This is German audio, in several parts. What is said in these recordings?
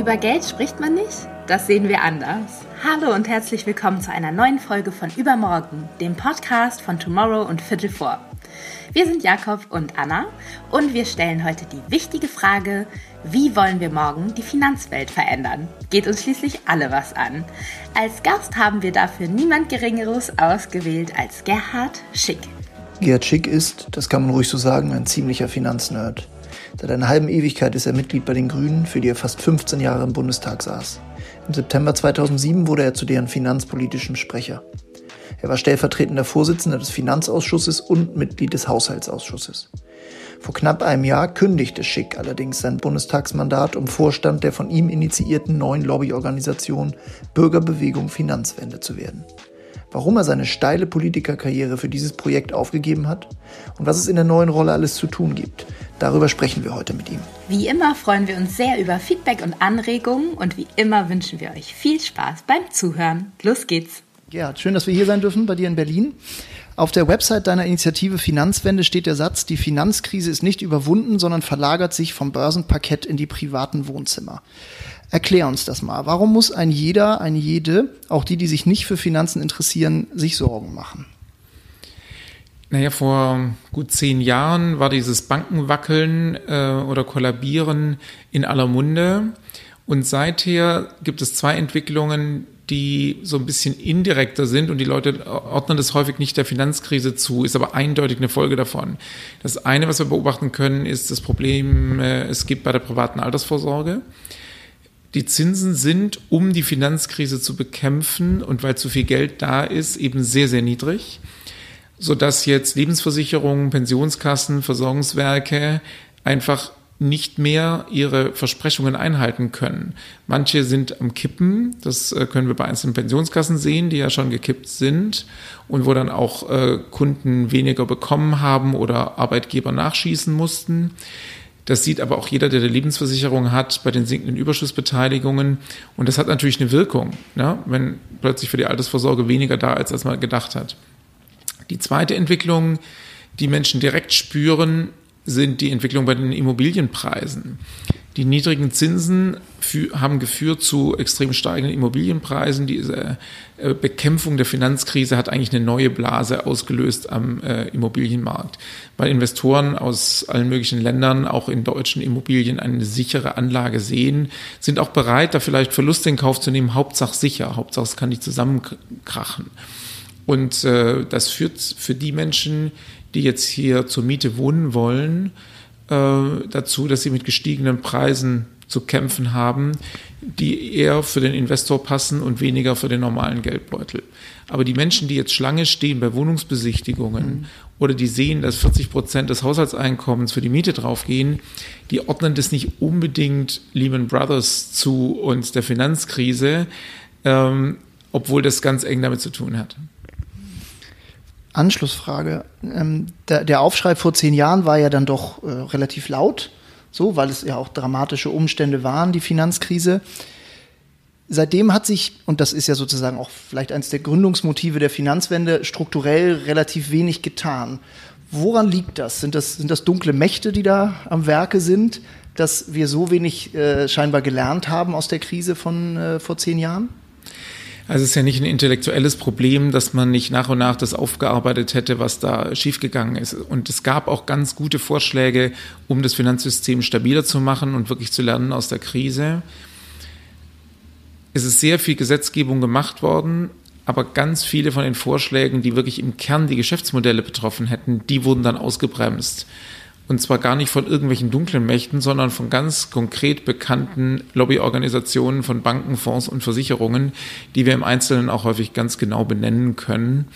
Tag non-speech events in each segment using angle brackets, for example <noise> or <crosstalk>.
Über Geld spricht man nicht? Das sehen wir anders. Hallo und herzlich willkommen zu einer neuen Folge von Übermorgen, dem Podcast von Tomorrow und Viertel vor. Wir sind Jakob und Anna und wir stellen heute die wichtige Frage, wie wollen wir morgen die Finanzwelt verändern? Geht uns schließlich alle was an. Als Gast haben wir dafür niemand Geringeres ausgewählt als Gerhard Schick. Gerhard Schick ist, das kann man ruhig so sagen, ein ziemlicher Finanznerd. Seit einer halben Ewigkeit ist er Mitglied bei den Grünen, für die er fast 15 Jahre im Bundestag saß. Im September 2007 wurde er zu deren finanzpolitischem Sprecher. Er war stellvertretender Vorsitzender des Finanzausschusses und Mitglied des Haushaltsausschusses. Vor knapp einem Jahr kündigte Schick allerdings sein Bundestagsmandat, um Vorstand der von ihm initiierten neuen Lobbyorganisation Bürgerbewegung Finanzwende zu werden warum er seine steile Politikerkarriere für dieses Projekt aufgegeben hat und was es in der neuen Rolle alles zu tun gibt. Darüber sprechen wir heute mit ihm. Wie immer freuen wir uns sehr über Feedback und Anregungen und wie immer wünschen wir euch viel Spaß beim Zuhören. Los geht's. Ja, schön, dass wir hier sein dürfen bei dir in Berlin. Auf der Website deiner Initiative Finanzwende steht der Satz, die Finanzkrise ist nicht überwunden, sondern verlagert sich vom Börsenparkett in die privaten Wohnzimmer. Erklär uns das mal. Warum muss ein jeder, eine jede, auch die, die sich nicht für Finanzen interessieren, sich Sorgen machen? Naja, vor gut zehn Jahren war dieses Bankenwackeln äh, oder Kollabieren in aller Munde. Und seither gibt es zwei Entwicklungen, die so ein bisschen indirekter sind und die Leute ordnen das häufig nicht der Finanzkrise zu, ist aber eindeutig eine Folge davon. Das eine, was wir beobachten können, ist das Problem, äh, es gibt bei der privaten Altersvorsorge. Die Zinsen sind, um die Finanzkrise zu bekämpfen und weil zu viel Geld da ist, eben sehr, sehr niedrig, sodass jetzt Lebensversicherungen, Pensionskassen, Versorgungswerke einfach nicht mehr ihre Versprechungen einhalten können. Manche sind am Kippen, das äh, können wir bei einzelnen Pensionskassen sehen, die ja schon gekippt sind und wo dann auch äh, Kunden weniger bekommen haben oder Arbeitgeber nachschießen mussten. Das sieht aber auch jeder, der eine Lebensversicherung hat, bei den sinkenden Überschussbeteiligungen. Und das hat natürlich eine Wirkung, ne? wenn plötzlich für die Altersvorsorge weniger da ist, als man gedacht hat. Die zweite Entwicklung, die Menschen direkt spüren, sind die Entwicklung bei den Immobilienpreisen. Die niedrigen Zinsen haben geführt zu extrem steigenden Immobilienpreisen. Diese äh, Bekämpfung der Finanzkrise hat eigentlich eine neue Blase ausgelöst am äh, Immobilienmarkt, weil Investoren aus allen möglichen Ländern auch in deutschen Immobilien eine sichere Anlage sehen, sind auch bereit, da vielleicht Verluste in Kauf zu nehmen, Hauptsache sicher, Hauptsache es kann nicht zusammenkrachen. Und äh, das führt für die Menschen, die jetzt hier zur Miete wohnen wollen, äh, dazu, dass sie mit gestiegenen Preisen zu kämpfen haben, die eher für den Investor passen und weniger für den normalen Geldbeutel. Aber die Menschen, die jetzt Schlange stehen bei Wohnungsbesichtigungen mhm. oder die sehen, dass 40 Prozent des Haushaltseinkommens für die Miete draufgehen, die ordnen das nicht unbedingt Lehman Brothers zu und der Finanzkrise, ähm, obwohl das ganz eng damit zu tun hat. Anschlussfrage. Ähm, der, der, Aufschrei vor zehn Jahren war ja dann doch äh, relativ laut, so, weil es ja auch dramatische Umstände waren, die Finanzkrise. Seitdem hat sich, und das ist ja sozusagen auch vielleicht eines der Gründungsmotive der Finanzwende, strukturell relativ wenig getan. Woran liegt das? Sind das, sind das dunkle Mächte, die da am Werke sind, dass wir so wenig äh, scheinbar gelernt haben aus der Krise von äh, vor zehn Jahren? Also es ist ja nicht ein intellektuelles Problem, dass man nicht nach und nach das aufgearbeitet hätte, was da schiefgegangen ist. Und es gab auch ganz gute Vorschläge, um das Finanzsystem stabiler zu machen und wirklich zu lernen aus der Krise. Es ist sehr viel Gesetzgebung gemacht worden, aber ganz viele von den Vorschlägen, die wirklich im Kern die Geschäftsmodelle betroffen hätten, die wurden dann ausgebremst. Und zwar gar nicht von irgendwelchen dunklen Mächten, sondern von ganz konkret bekannten Lobbyorganisationen von Banken, Fonds und Versicherungen, die wir im Einzelnen auch häufig ganz genau benennen können.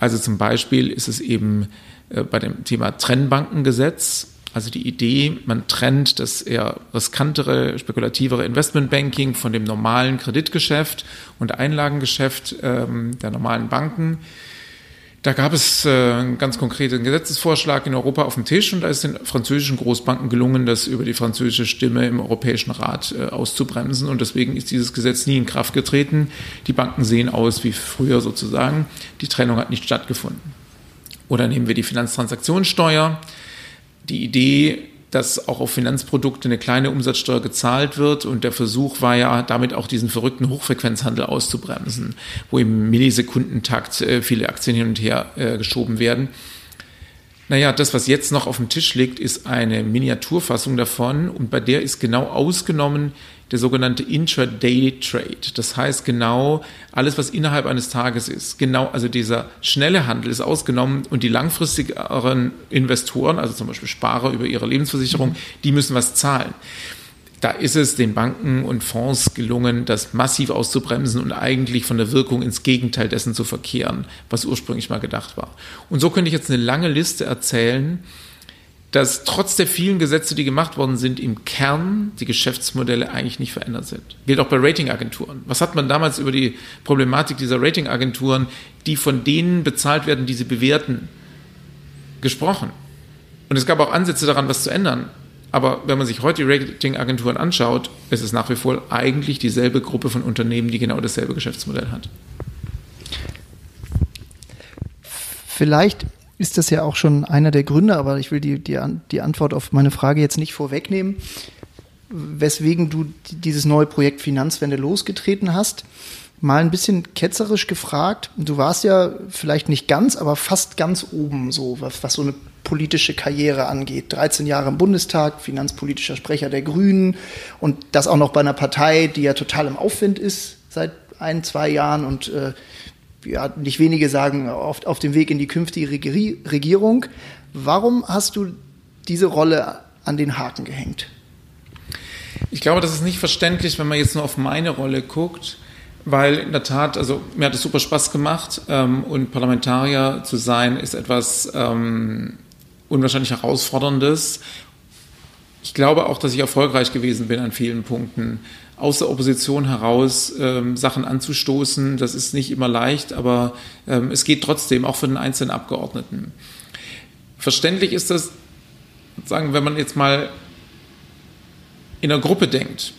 Also zum Beispiel ist es eben äh, bei dem Thema Trennbankengesetz, also die Idee, man trennt das eher riskantere, spekulativere Investmentbanking von dem normalen Kreditgeschäft und Einlagengeschäft ähm, der normalen Banken. Da gab es äh, einen ganz konkreten Gesetzesvorschlag in Europa auf dem Tisch und da ist den französischen Großbanken gelungen, das über die französische Stimme im Europäischen Rat äh, auszubremsen und deswegen ist dieses Gesetz nie in Kraft getreten. Die Banken sehen aus wie früher sozusagen. Die Trennung hat nicht stattgefunden. Oder nehmen wir die Finanztransaktionssteuer. Die Idee, dass auch auf Finanzprodukte eine kleine Umsatzsteuer gezahlt wird. Und der Versuch war ja, damit auch diesen verrückten Hochfrequenzhandel auszubremsen, wo im Millisekundentakt äh, viele Aktien hin und her äh, geschoben werden. Naja, das, was jetzt noch auf dem Tisch liegt, ist eine Miniaturfassung davon und bei der ist genau ausgenommen der sogenannte Intraday Trade. Das heißt genau alles, was innerhalb eines Tages ist. Genau, also dieser schnelle Handel ist ausgenommen und die langfristigeren Investoren, also zum Beispiel Sparer über ihre Lebensversicherung, die müssen was zahlen. Da ist es den Banken und Fonds gelungen, das massiv auszubremsen und eigentlich von der Wirkung ins Gegenteil dessen zu verkehren, was ursprünglich mal gedacht war. Und so könnte ich jetzt eine lange Liste erzählen, dass trotz der vielen Gesetze, die gemacht worden sind, im Kern die Geschäftsmodelle eigentlich nicht verändert sind. Gilt auch bei Ratingagenturen. Was hat man damals über die Problematik dieser Ratingagenturen, die von denen bezahlt werden, die sie bewerten, gesprochen? Und es gab auch Ansätze daran, was zu ändern. Aber wenn man sich heute die Ratingagenturen anschaut, ist es nach wie vor eigentlich dieselbe Gruppe von Unternehmen, die genau dasselbe Geschäftsmodell hat. Vielleicht ist das ja auch schon einer der Gründe, aber ich will die, die, die Antwort auf meine Frage jetzt nicht vorwegnehmen, weswegen du dieses neue Projekt Finanzwende losgetreten hast. Mal ein bisschen ketzerisch gefragt, du warst ja vielleicht nicht ganz, aber fast ganz oben, so was, was so eine politische Karriere angeht. 13 Jahre im Bundestag, finanzpolitischer Sprecher der Grünen und das auch noch bei einer Partei, die ja total im Aufwind ist seit ein, zwei Jahren und äh, ja, nicht wenige sagen, auf, auf dem Weg in die künftige Regierung. Warum hast du diese Rolle an den Haken gehängt? Ich glaube, das ist nicht verständlich, wenn man jetzt nur auf meine Rolle guckt, weil in der Tat, also mir hat es super Spaß gemacht ähm, und Parlamentarier zu sein ist etwas ähm, unwahrscheinlich herausforderndes. Ich glaube auch, dass ich erfolgreich gewesen bin an vielen Punkten aus der Opposition heraus ähm, Sachen anzustoßen. Das ist nicht immer leicht, aber ähm, es geht trotzdem, auch für den einzelnen Abgeordneten. Verständlich ist das, sagen, wenn man jetzt mal in einer Gruppe denkt.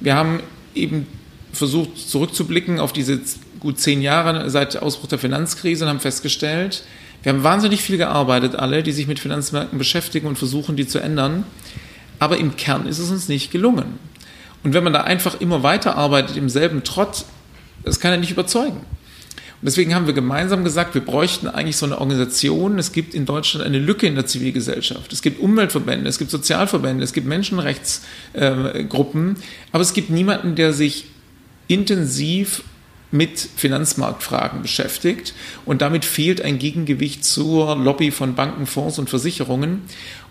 Wir haben eben versucht zurückzublicken auf diese gut zehn Jahre seit Ausbruch der Finanzkrise und haben festgestellt, wir haben wahnsinnig viel gearbeitet, alle, die sich mit Finanzmärkten beschäftigen und versuchen, die zu ändern. Aber im Kern ist es uns nicht gelungen. Und wenn man da einfach immer weiterarbeitet im selben Trott, das kann ja nicht überzeugen. Und deswegen haben wir gemeinsam gesagt, wir bräuchten eigentlich so eine Organisation. Es gibt in Deutschland eine Lücke in der Zivilgesellschaft. Es gibt Umweltverbände, es gibt Sozialverbände, es gibt Menschenrechtsgruppen, aber es gibt niemanden, der sich intensiv mit Finanzmarktfragen beschäftigt. Und damit fehlt ein Gegengewicht zur Lobby von Banken, Fonds und Versicherungen.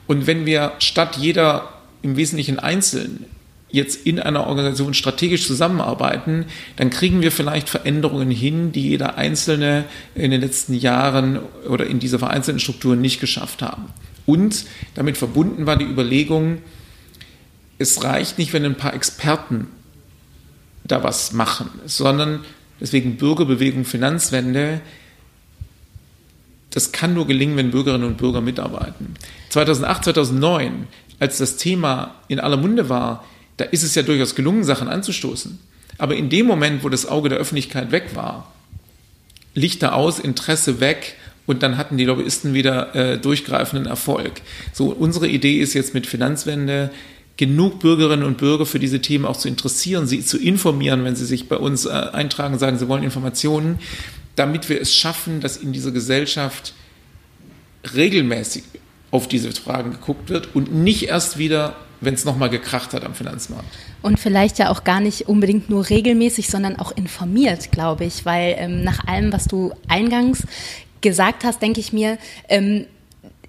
Und wenn wir statt jeder im Wesentlichen einzeln jetzt in einer Organisation strategisch zusammenarbeiten, dann kriegen wir vielleicht Veränderungen hin, die jeder Einzelne in den letzten Jahren oder in dieser vereinzelten Struktur nicht geschafft haben. Und damit verbunden war die Überlegung, es reicht nicht, wenn ein paar Experten da was machen, sondern deswegen Bürgerbewegung, Finanzwende, das kann nur gelingen, wenn Bürgerinnen und Bürger mitarbeiten. 2008, 2009, als das Thema in aller Munde war, da ist es ja durchaus gelungen, Sachen anzustoßen. Aber in dem Moment, wo das Auge der Öffentlichkeit weg war, Lichter aus, Interesse weg und dann hatten die Lobbyisten wieder äh, durchgreifenden Erfolg. So, unsere Idee ist jetzt mit Finanzwende genug Bürgerinnen und Bürger für diese Themen auch zu interessieren, sie zu informieren, wenn sie sich bei uns äh, eintragen und sagen, sie wollen Informationen, damit wir es schaffen, dass in dieser Gesellschaft regelmäßig auf diese Fragen geguckt wird und nicht erst wieder wenn es nochmal gekracht hat am Finanzmarkt. Und vielleicht ja auch gar nicht unbedingt nur regelmäßig, sondern auch informiert, glaube ich, weil ähm, nach allem, was du eingangs gesagt hast, denke ich mir, ähm,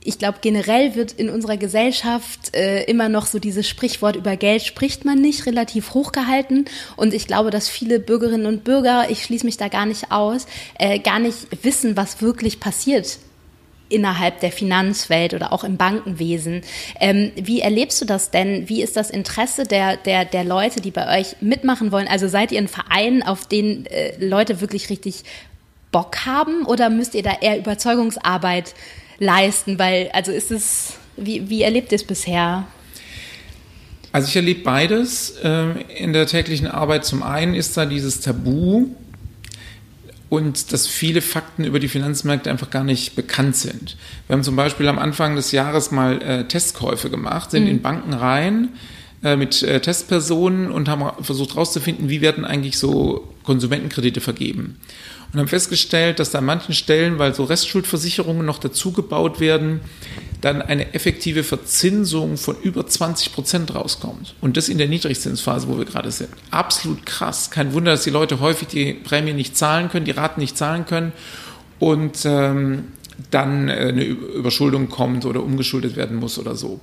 ich glaube, generell wird in unserer Gesellschaft äh, immer noch so dieses Sprichwort über Geld spricht man nicht relativ hochgehalten. Und ich glaube, dass viele Bürgerinnen und Bürger, ich schließe mich da gar nicht aus, äh, gar nicht wissen, was wirklich passiert innerhalb der Finanzwelt oder auch im Bankenwesen. Ähm, wie erlebst du das denn? Wie ist das Interesse der, der, der Leute, die bei euch mitmachen wollen? Also seid ihr ein Verein, auf den äh, Leute wirklich richtig Bock haben oder müsst ihr da eher Überzeugungsarbeit leisten? Weil, also ist es, wie, wie erlebt ihr es bisher? Also ich erlebe beides äh, in der täglichen Arbeit. Zum einen ist da dieses Tabu, und dass viele Fakten über die Finanzmärkte einfach gar nicht bekannt sind. Wir haben zum Beispiel am Anfang des Jahres mal äh, Testkäufe gemacht, sind mhm. in Banken rein äh, mit äh, Testpersonen und haben versucht herauszufinden, wie werden eigentlich so Konsumentenkredite vergeben. Und haben festgestellt, dass da an manchen Stellen, weil so Restschuldversicherungen noch dazugebaut werden, dann eine effektive Verzinsung von über 20 Prozent rauskommt. Und das in der Niedrigzinsphase, wo wir gerade sind. Absolut krass. Kein Wunder, dass die Leute häufig die Prämie nicht zahlen können, die Raten nicht zahlen können und ähm, dann äh, eine Überschuldung kommt oder umgeschuldet werden muss oder so.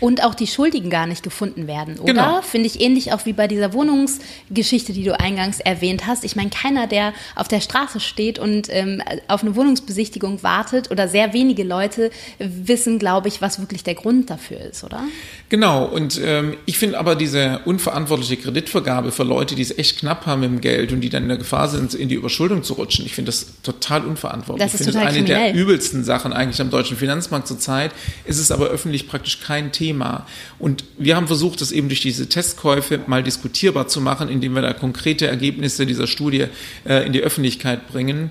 Und auch die Schuldigen gar nicht gefunden werden, oder? Genau. Finde ich ähnlich auch wie bei dieser Wohnungsgeschichte, die du eingangs erwähnt hast. Ich meine, keiner, der auf der Straße steht und ähm, auf eine Wohnungsbesichtigung wartet oder sehr wenige Leute wissen, glaube ich, was wirklich der Grund dafür ist, oder? Genau. Und ähm, ich finde aber diese unverantwortliche Kreditvergabe für Leute, die es echt knapp haben im Geld und die dann in der Gefahr sind, in die Überschuldung zu rutschen, ich finde das total unverantwortlich. Das ist ich finde eine kriminell. der übelsten Sachen eigentlich am deutschen Finanzmarkt zurzeit. Ist es aber öffentlich praktisch kein Thema. Thema. Und wir haben versucht, das eben durch diese Testkäufe mal diskutierbar zu machen, indem wir da konkrete Ergebnisse dieser Studie äh, in die Öffentlichkeit bringen.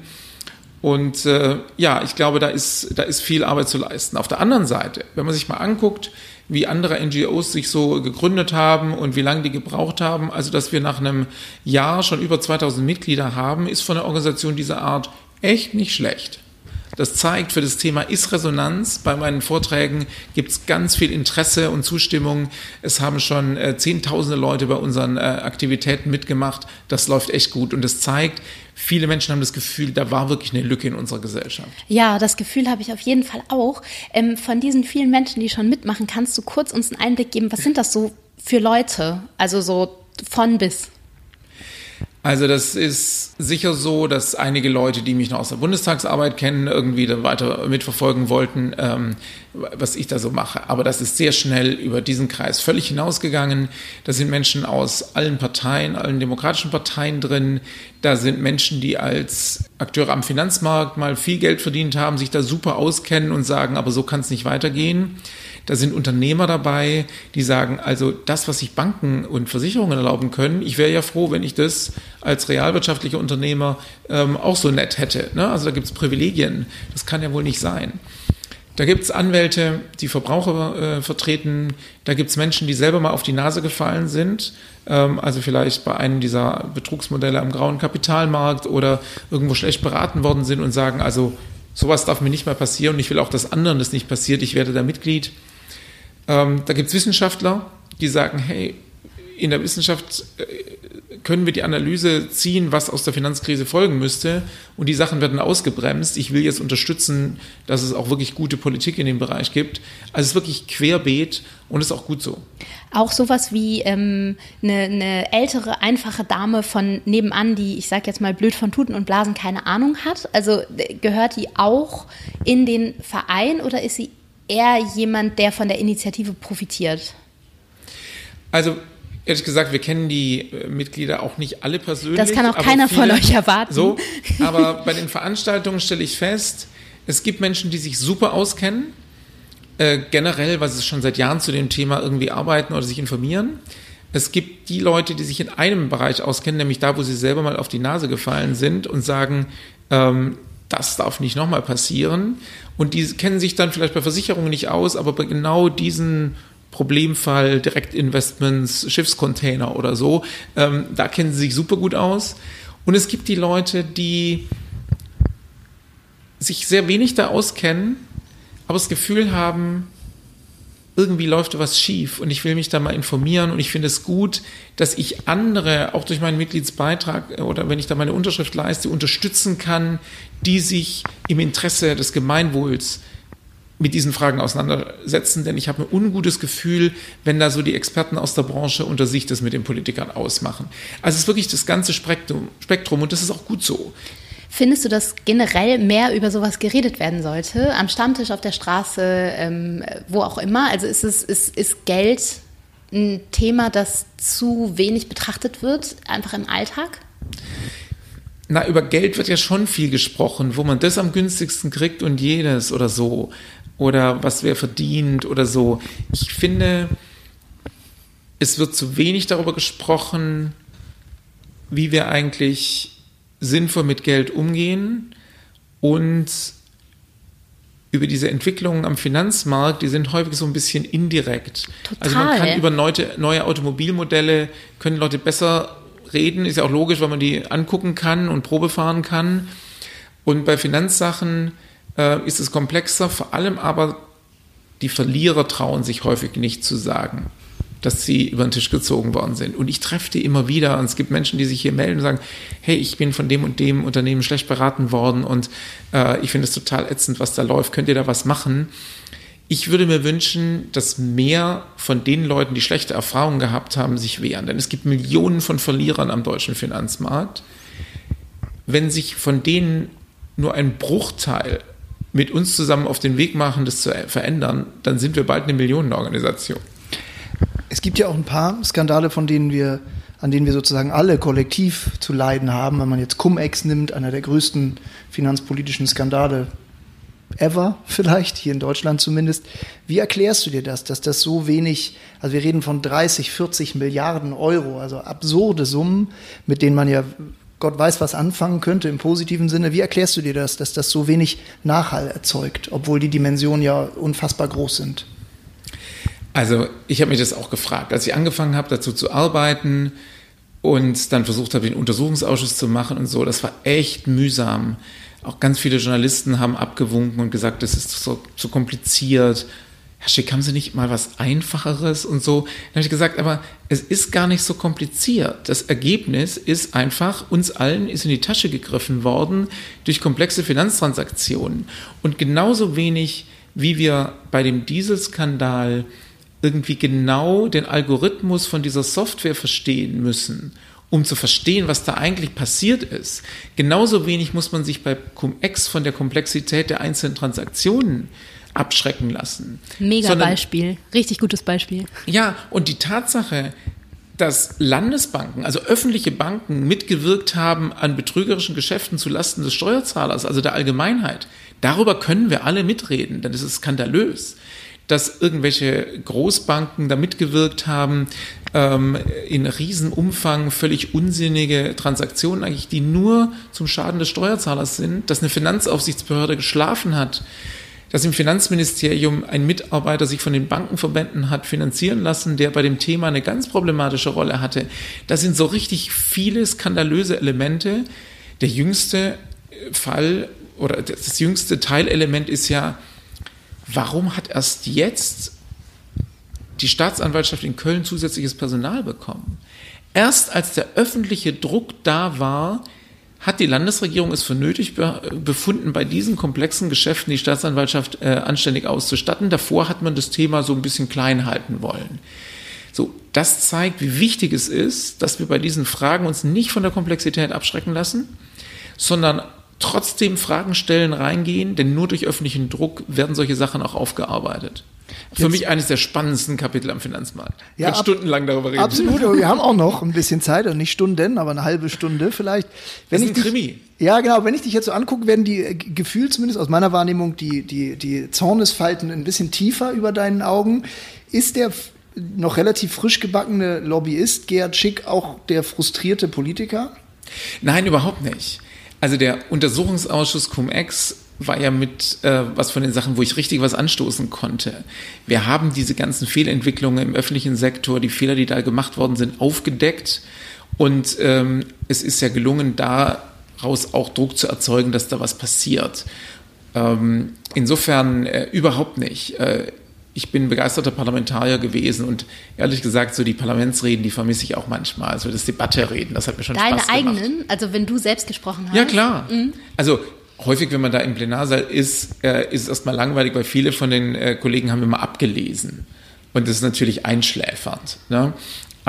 Und äh, ja, ich glaube, da ist, da ist viel Arbeit zu leisten. Auf der anderen Seite, wenn man sich mal anguckt, wie andere NGOs sich so gegründet haben und wie lange die gebraucht haben, also dass wir nach einem Jahr schon über 2000 Mitglieder haben, ist von einer Organisation dieser Art echt nicht schlecht. Das zeigt, für das Thema ist Resonanz. Bei meinen Vorträgen gibt es ganz viel Interesse und Zustimmung. Es haben schon äh, Zehntausende Leute bei unseren äh, Aktivitäten mitgemacht. Das läuft echt gut und das zeigt, viele Menschen haben das Gefühl, da war wirklich eine Lücke in unserer Gesellschaft. Ja, das Gefühl habe ich auf jeden Fall auch. Ähm, von diesen vielen Menschen, die schon mitmachen, kannst du kurz uns einen Einblick geben, was sind das so für Leute? Also so von bis. Also das ist sicher so, dass einige Leute, die mich noch aus der Bundestagsarbeit kennen, irgendwie dann weiter mitverfolgen wollten, ähm, was ich da so mache. Aber das ist sehr schnell über diesen Kreis völlig hinausgegangen. Da sind Menschen aus allen Parteien, allen demokratischen Parteien drin. Da sind Menschen, die als Akteure am Finanzmarkt mal viel Geld verdient haben, sich da super auskennen und sagen, aber so kann es nicht weitergehen. Da sind Unternehmer dabei, die sagen, also das, was sich Banken und Versicherungen erlauben können, ich wäre ja froh, wenn ich das als realwirtschaftlicher Unternehmer ähm, auch so nett hätte. Ne? Also da gibt es Privilegien. Das kann ja wohl nicht sein. Da gibt es Anwälte, die Verbraucher äh, vertreten. Da gibt es Menschen, die selber mal auf die Nase gefallen sind. Ähm, also vielleicht bei einem dieser Betrugsmodelle am grauen Kapitalmarkt oder irgendwo schlecht beraten worden sind und sagen, also sowas darf mir nicht mehr passieren und ich will auch, dass anderen das nicht passiert. Ich werde da Mitglied. Ähm, da gibt es Wissenschaftler, die sagen, hey, in der Wissenschaft äh, können wir die Analyse ziehen, was aus der Finanzkrise folgen müsste und die Sachen werden ausgebremst. Ich will jetzt unterstützen, dass es auch wirklich gute Politik in dem Bereich gibt. Also es ist wirklich querbeet und ist auch gut so. Auch sowas wie ähm, eine, eine ältere, einfache Dame von nebenan, die, ich sage jetzt mal blöd von Tuten und Blasen, keine Ahnung hat. Also äh, gehört die auch in den Verein oder ist sie eher jemand, der von der Initiative profitiert? Also ehrlich gesagt, wir kennen die äh, Mitglieder auch nicht alle persönlich. Das kann auch keiner viele, von euch erwarten. So, aber bei den Veranstaltungen stelle ich fest, es gibt Menschen, die sich super auskennen, äh, generell, weil sie schon seit Jahren zu dem Thema irgendwie arbeiten oder sich informieren. Es gibt die Leute, die sich in einem Bereich auskennen, nämlich da, wo sie selber mal auf die Nase gefallen sind und sagen, ähm, das darf nicht nochmal passieren. Und die kennen sich dann vielleicht bei Versicherungen nicht aus, aber bei genau diesen Problemfall, Direktinvestments, Schiffscontainer oder so, ähm, da kennen sie sich super gut aus. Und es gibt die Leute, die sich sehr wenig da auskennen, aber das Gefühl haben, irgendwie läuft was schief und ich will mich da mal informieren und ich finde es gut, dass ich andere, auch durch meinen Mitgliedsbeitrag oder wenn ich da meine Unterschrift leiste, unterstützen kann, die sich im Interesse des Gemeinwohls mit diesen Fragen auseinandersetzen, denn ich habe ein ungutes Gefühl, wenn da so die Experten aus der Branche unter sich das mit den Politikern ausmachen. Also es ist wirklich das ganze Spektrum, Spektrum und das ist auch gut so. Findest du, dass generell mehr über sowas geredet werden sollte? Am Stammtisch, auf der Straße, ähm, wo auch immer? Also ist, es, ist, ist Geld ein Thema, das zu wenig betrachtet wird, einfach im Alltag? Na, über Geld wird ja schon viel gesprochen, wo man das am günstigsten kriegt und jenes oder so. Oder was wer verdient oder so. Ich finde, es wird zu wenig darüber gesprochen, wie wir eigentlich sinnvoll mit Geld umgehen und über diese Entwicklungen am Finanzmarkt, die sind häufig so ein bisschen indirekt. Total. Also man kann über neue, neue Automobilmodelle, können Leute besser reden, ist ja auch logisch, weil man die angucken kann und Probe fahren kann. Und bei Finanzsachen äh, ist es komplexer, vor allem aber die Verlierer trauen sich häufig nicht zu sagen dass sie über den Tisch gezogen worden sind. Und ich treffe die immer wieder und es gibt Menschen, die sich hier melden und sagen, hey, ich bin von dem und dem Unternehmen schlecht beraten worden und äh, ich finde es total ätzend, was da läuft. Könnt ihr da was machen? Ich würde mir wünschen, dass mehr von den Leuten, die schlechte Erfahrungen gehabt haben, sich wehren. Denn es gibt Millionen von Verlierern am deutschen Finanzmarkt. Wenn sich von denen nur ein Bruchteil mit uns zusammen auf den Weg machen, das zu verändern, dann sind wir bald eine Millionenorganisation. Es gibt ja auch ein paar Skandale, von denen wir, an denen wir sozusagen alle kollektiv zu leiden haben. Wenn man jetzt Cum-Ex nimmt, einer der größten finanzpolitischen Skandale ever <laughs> vielleicht, hier in Deutschland zumindest. Wie erklärst du dir das, dass das so wenig, also wir reden von 30, 40 Milliarden Euro, also absurde Summen, mit denen man ja Gott weiß, was anfangen könnte im positiven Sinne. Wie erklärst du dir das, dass das so wenig Nachhall erzeugt, obwohl die Dimensionen ja unfassbar groß sind? Also ich habe mich das auch gefragt, als ich angefangen habe, dazu zu arbeiten und dann versucht habe, den Untersuchungsausschuss zu machen und so. Das war echt mühsam. Auch ganz viele Journalisten haben abgewunken und gesagt, das ist so, so kompliziert. Herr Schick, haben Sie nicht mal was Einfacheres und so? Dann habe ich gesagt, aber es ist gar nicht so kompliziert. Das Ergebnis ist einfach, uns allen ist in die Tasche gegriffen worden durch komplexe Finanztransaktionen. Und genauso wenig, wie wir bei dem Dieselskandal irgendwie genau den Algorithmus von dieser Software verstehen müssen, um zu verstehen, was da eigentlich passiert ist. Genauso wenig muss man sich bei Cum-Ex von der Komplexität der einzelnen Transaktionen abschrecken lassen. Mega Sondern, Beispiel, richtig gutes Beispiel. Ja, und die Tatsache, dass Landesbanken, also öffentliche Banken, mitgewirkt haben an betrügerischen Geschäften zulasten des Steuerzahlers, also der Allgemeinheit, darüber können wir alle mitreden, denn es ist skandalös dass irgendwelche Großbanken da mitgewirkt haben, ähm, in Riesenumfang völlig unsinnige Transaktionen eigentlich, die nur zum Schaden des Steuerzahlers sind, dass eine Finanzaufsichtsbehörde geschlafen hat, dass im Finanzministerium ein Mitarbeiter sich von den Bankenverbänden hat finanzieren lassen, der bei dem Thema eine ganz problematische Rolle hatte. Das sind so richtig viele skandalöse Elemente. Der jüngste Fall oder das jüngste Teilelement ist ja, warum hat erst jetzt die Staatsanwaltschaft in Köln zusätzliches Personal bekommen? Erst als der öffentliche Druck da war, hat die Landesregierung es für nötig befunden, bei diesen komplexen Geschäften die Staatsanwaltschaft äh, anständig auszustatten. Davor hat man das Thema so ein bisschen klein halten wollen. So, das zeigt, wie wichtig es ist, dass wir bei diesen Fragen uns nicht von der Komplexität abschrecken lassen, sondern trotzdem Fragen stellen, reingehen, denn nur durch öffentlichen Druck werden solche Sachen auch aufgearbeitet. Jetzt, Für mich eines der spannendsten Kapitel am Finanzmarkt. Ja, ab, stundenlang darüber reden. Absolut, wir haben auch noch ein bisschen Zeit, und nicht Stunden, aber eine halbe Stunde vielleicht. Wenn das ist ein ich Krimi. ja, genau. Wenn ich dich jetzt so angucke, werden die äh, gefühlt zumindest aus meiner Wahrnehmung die, die, die Zornesfalten ein bisschen tiefer über deinen Augen. Ist der noch relativ frisch gebackene Lobbyist Gerhard Schick auch der frustrierte Politiker? Nein, überhaupt nicht. Also der Untersuchungsausschuss Cum-Ex war ja mit äh, was von den Sachen, wo ich richtig was anstoßen konnte. Wir haben diese ganzen Fehlentwicklungen im öffentlichen Sektor, die Fehler, die da gemacht worden sind, aufgedeckt. Und ähm, es ist ja gelungen, daraus auch Druck zu erzeugen, dass da was passiert. Ähm, insofern äh, überhaupt nicht. Äh, ich bin begeisterter Parlamentarier gewesen und ehrlich gesagt, so die Parlamentsreden, die vermisse ich auch manchmal. Also das Debattereden, das hat mir schon Deine Spaß gemacht. Deine eigenen? Also wenn du selbst gesprochen hast? Ja, klar. Mhm. Also häufig, wenn man da im Plenarsaal ist, äh, ist es erstmal langweilig, weil viele von den äh, Kollegen haben immer abgelesen. Und das ist natürlich einschläfernd. Ne?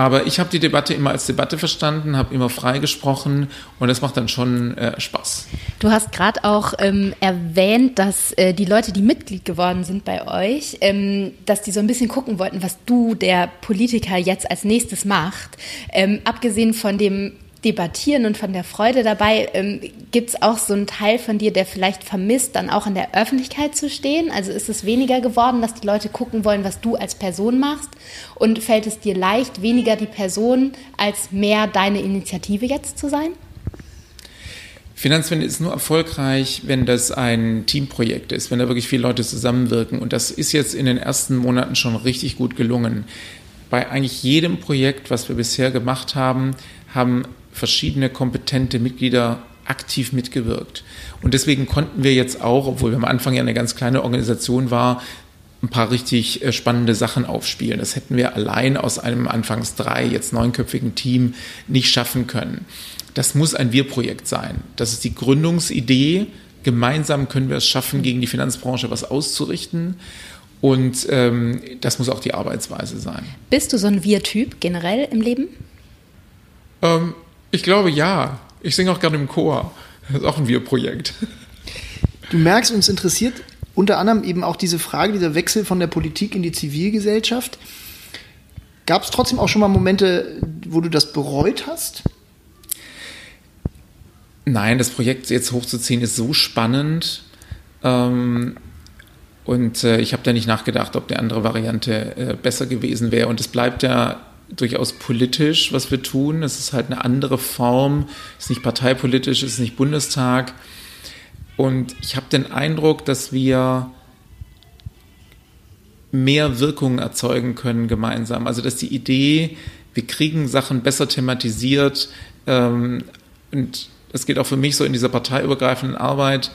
Aber ich habe die Debatte immer als Debatte verstanden, habe immer frei gesprochen und das macht dann schon äh, Spaß. Du hast gerade auch ähm, erwähnt, dass äh, die Leute, die Mitglied geworden sind bei euch, ähm, dass die so ein bisschen gucken wollten, was du, der Politiker, jetzt als nächstes macht. Ähm, abgesehen von dem Debattieren und von der Freude dabei, ähm, gibt es auch so einen Teil von dir, der vielleicht vermisst, dann auch in der Öffentlichkeit zu stehen? Also ist es weniger geworden, dass die Leute gucken wollen, was du als Person machst? Und fällt es dir leicht, weniger die Person als mehr deine Initiative jetzt zu sein? Finanzwende ist nur erfolgreich, wenn das ein Teamprojekt ist, wenn da wirklich viele Leute zusammenwirken. Und das ist jetzt in den ersten Monaten schon richtig gut gelungen. Bei eigentlich jedem Projekt, was wir bisher gemacht haben, haben verschiedene kompetente Mitglieder aktiv mitgewirkt. Und deswegen konnten wir jetzt auch, obwohl wir am Anfang ja eine ganz kleine Organisation war, ein paar richtig äh, spannende Sachen aufspielen. Das hätten wir allein aus einem anfangs drei, jetzt neunköpfigen Team nicht schaffen können. Das muss ein Wir-Projekt sein. Das ist die Gründungsidee. Gemeinsam können wir es schaffen, gegen die Finanzbranche was auszurichten. Und ähm, das muss auch die Arbeitsweise sein. Bist du so ein Wir-Typ generell im Leben? Ähm, ich glaube ja. Ich singe auch gerne im Chor. Das ist auch ein Wir-Projekt. Du merkst, uns interessiert unter anderem eben auch diese Frage, dieser Wechsel von der Politik in die Zivilgesellschaft. Gab es trotzdem auch schon mal Momente, wo du das bereut hast? Nein, das Projekt jetzt hochzuziehen ist so spannend. Ähm, und äh, ich habe da nicht nachgedacht, ob die andere Variante äh, besser gewesen wäre. Und es bleibt ja durchaus politisch, was wir tun. Es ist halt eine andere Form, es ist nicht parteipolitisch, es ist nicht Bundestag. Und ich habe den Eindruck, dass wir mehr Wirkungen erzeugen können gemeinsam. Also dass die Idee, wir kriegen Sachen besser thematisiert ähm, und das geht auch für mich so in dieser parteiübergreifenden Arbeit,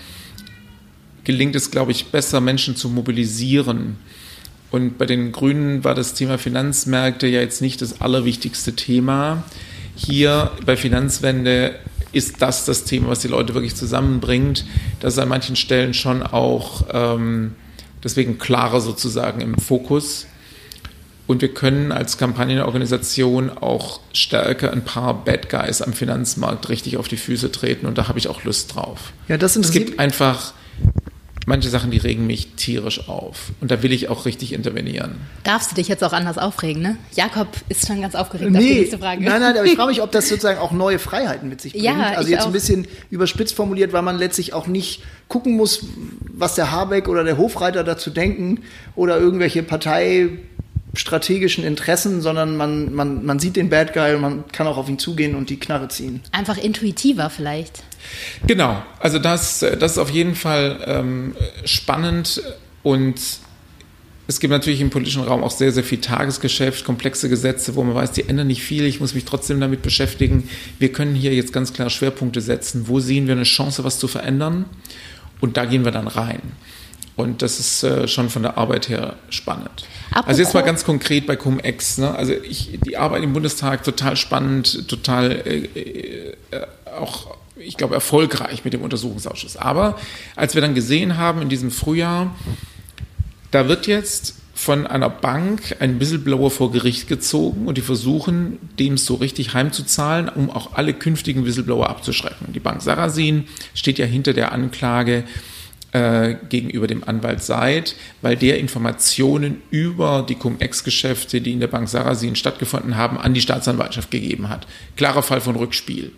gelingt es, glaube ich, besser, Menschen zu mobilisieren. Und bei den Grünen war das Thema Finanzmärkte ja jetzt nicht das allerwichtigste Thema. Hier bei Finanzwende ist das das Thema, was die Leute wirklich zusammenbringt. Das ist an manchen Stellen schon auch ähm, deswegen klarer sozusagen im Fokus. Und wir können als Kampagnenorganisation auch stärker ein paar Bad Guys am Finanzmarkt richtig auf die Füße treten. Und da habe ich auch Lust drauf. Ja, das es gibt einfach manche Sachen, die regen mich tierisch auf. Und da will ich auch richtig intervenieren. Darfst du dich jetzt auch anders aufregen, ne? Jakob ist schon ganz aufgeregt nee, auf die nächste Frage. Nein, nein, aber ich <laughs> frage mich, ob das sozusagen auch neue Freiheiten mit sich bringt. Ja, also jetzt auch. ein bisschen überspitzt formuliert, weil man letztlich auch nicht gucken muss, was der Habeck oder der Hofreiter dazu denken oder irgendwelche Partei strategischen Interessen, sondern man, man, man sieht den Bad Guy und man kann auch auf ihn zugehen und die Knarre ziehen. Einfach intuitiver vielleicht. Genau, also das, das ist auf jeden Fall ähm, spannend und es gibt natürlich im politischen Raum auch sehr, sehr viel Tagesgeschäft, komplexe Gesetze, wo man weiß, die ändern nicht viel, ich muss mich trotzdem damit beschäftigen. Wir können hier jetzt ganz klar Schwerpunkte setzen. Wo sehen wir eine Chance, was zu verändern? Und da gehen wir dann rein. Und das ist äh, schon von der Arbeit her spannend. Apropos also jetzt mal ganz konkret bei Cum-Ex. Ne? Also ich, die Arbeit im Bundestag total spannend, total äh, äh, auch, ich glaube, erfolgreich mit dem Untersuchungsausschuss. Aber als wir dann gesehen haben in diesem Frühjahr, da wird jetzt von einer Bank ein Whistleblower vor Gericht gezogen und die versuchen, dem so richtig heimzuzahlen, um auch alle künftigen Whistleblower abzuschrecken. Die Bank Sarasin steht ja hinter der Anklage, äh, gegenüber dem Anwalt Seid, weil der Informationen über die Cum-Ex-Geschäfte, die in der Bank Sarasin stattgefunden haben, an die Staatsanwaltschaft gegeben hat. Klarer Fall von Rückspiel.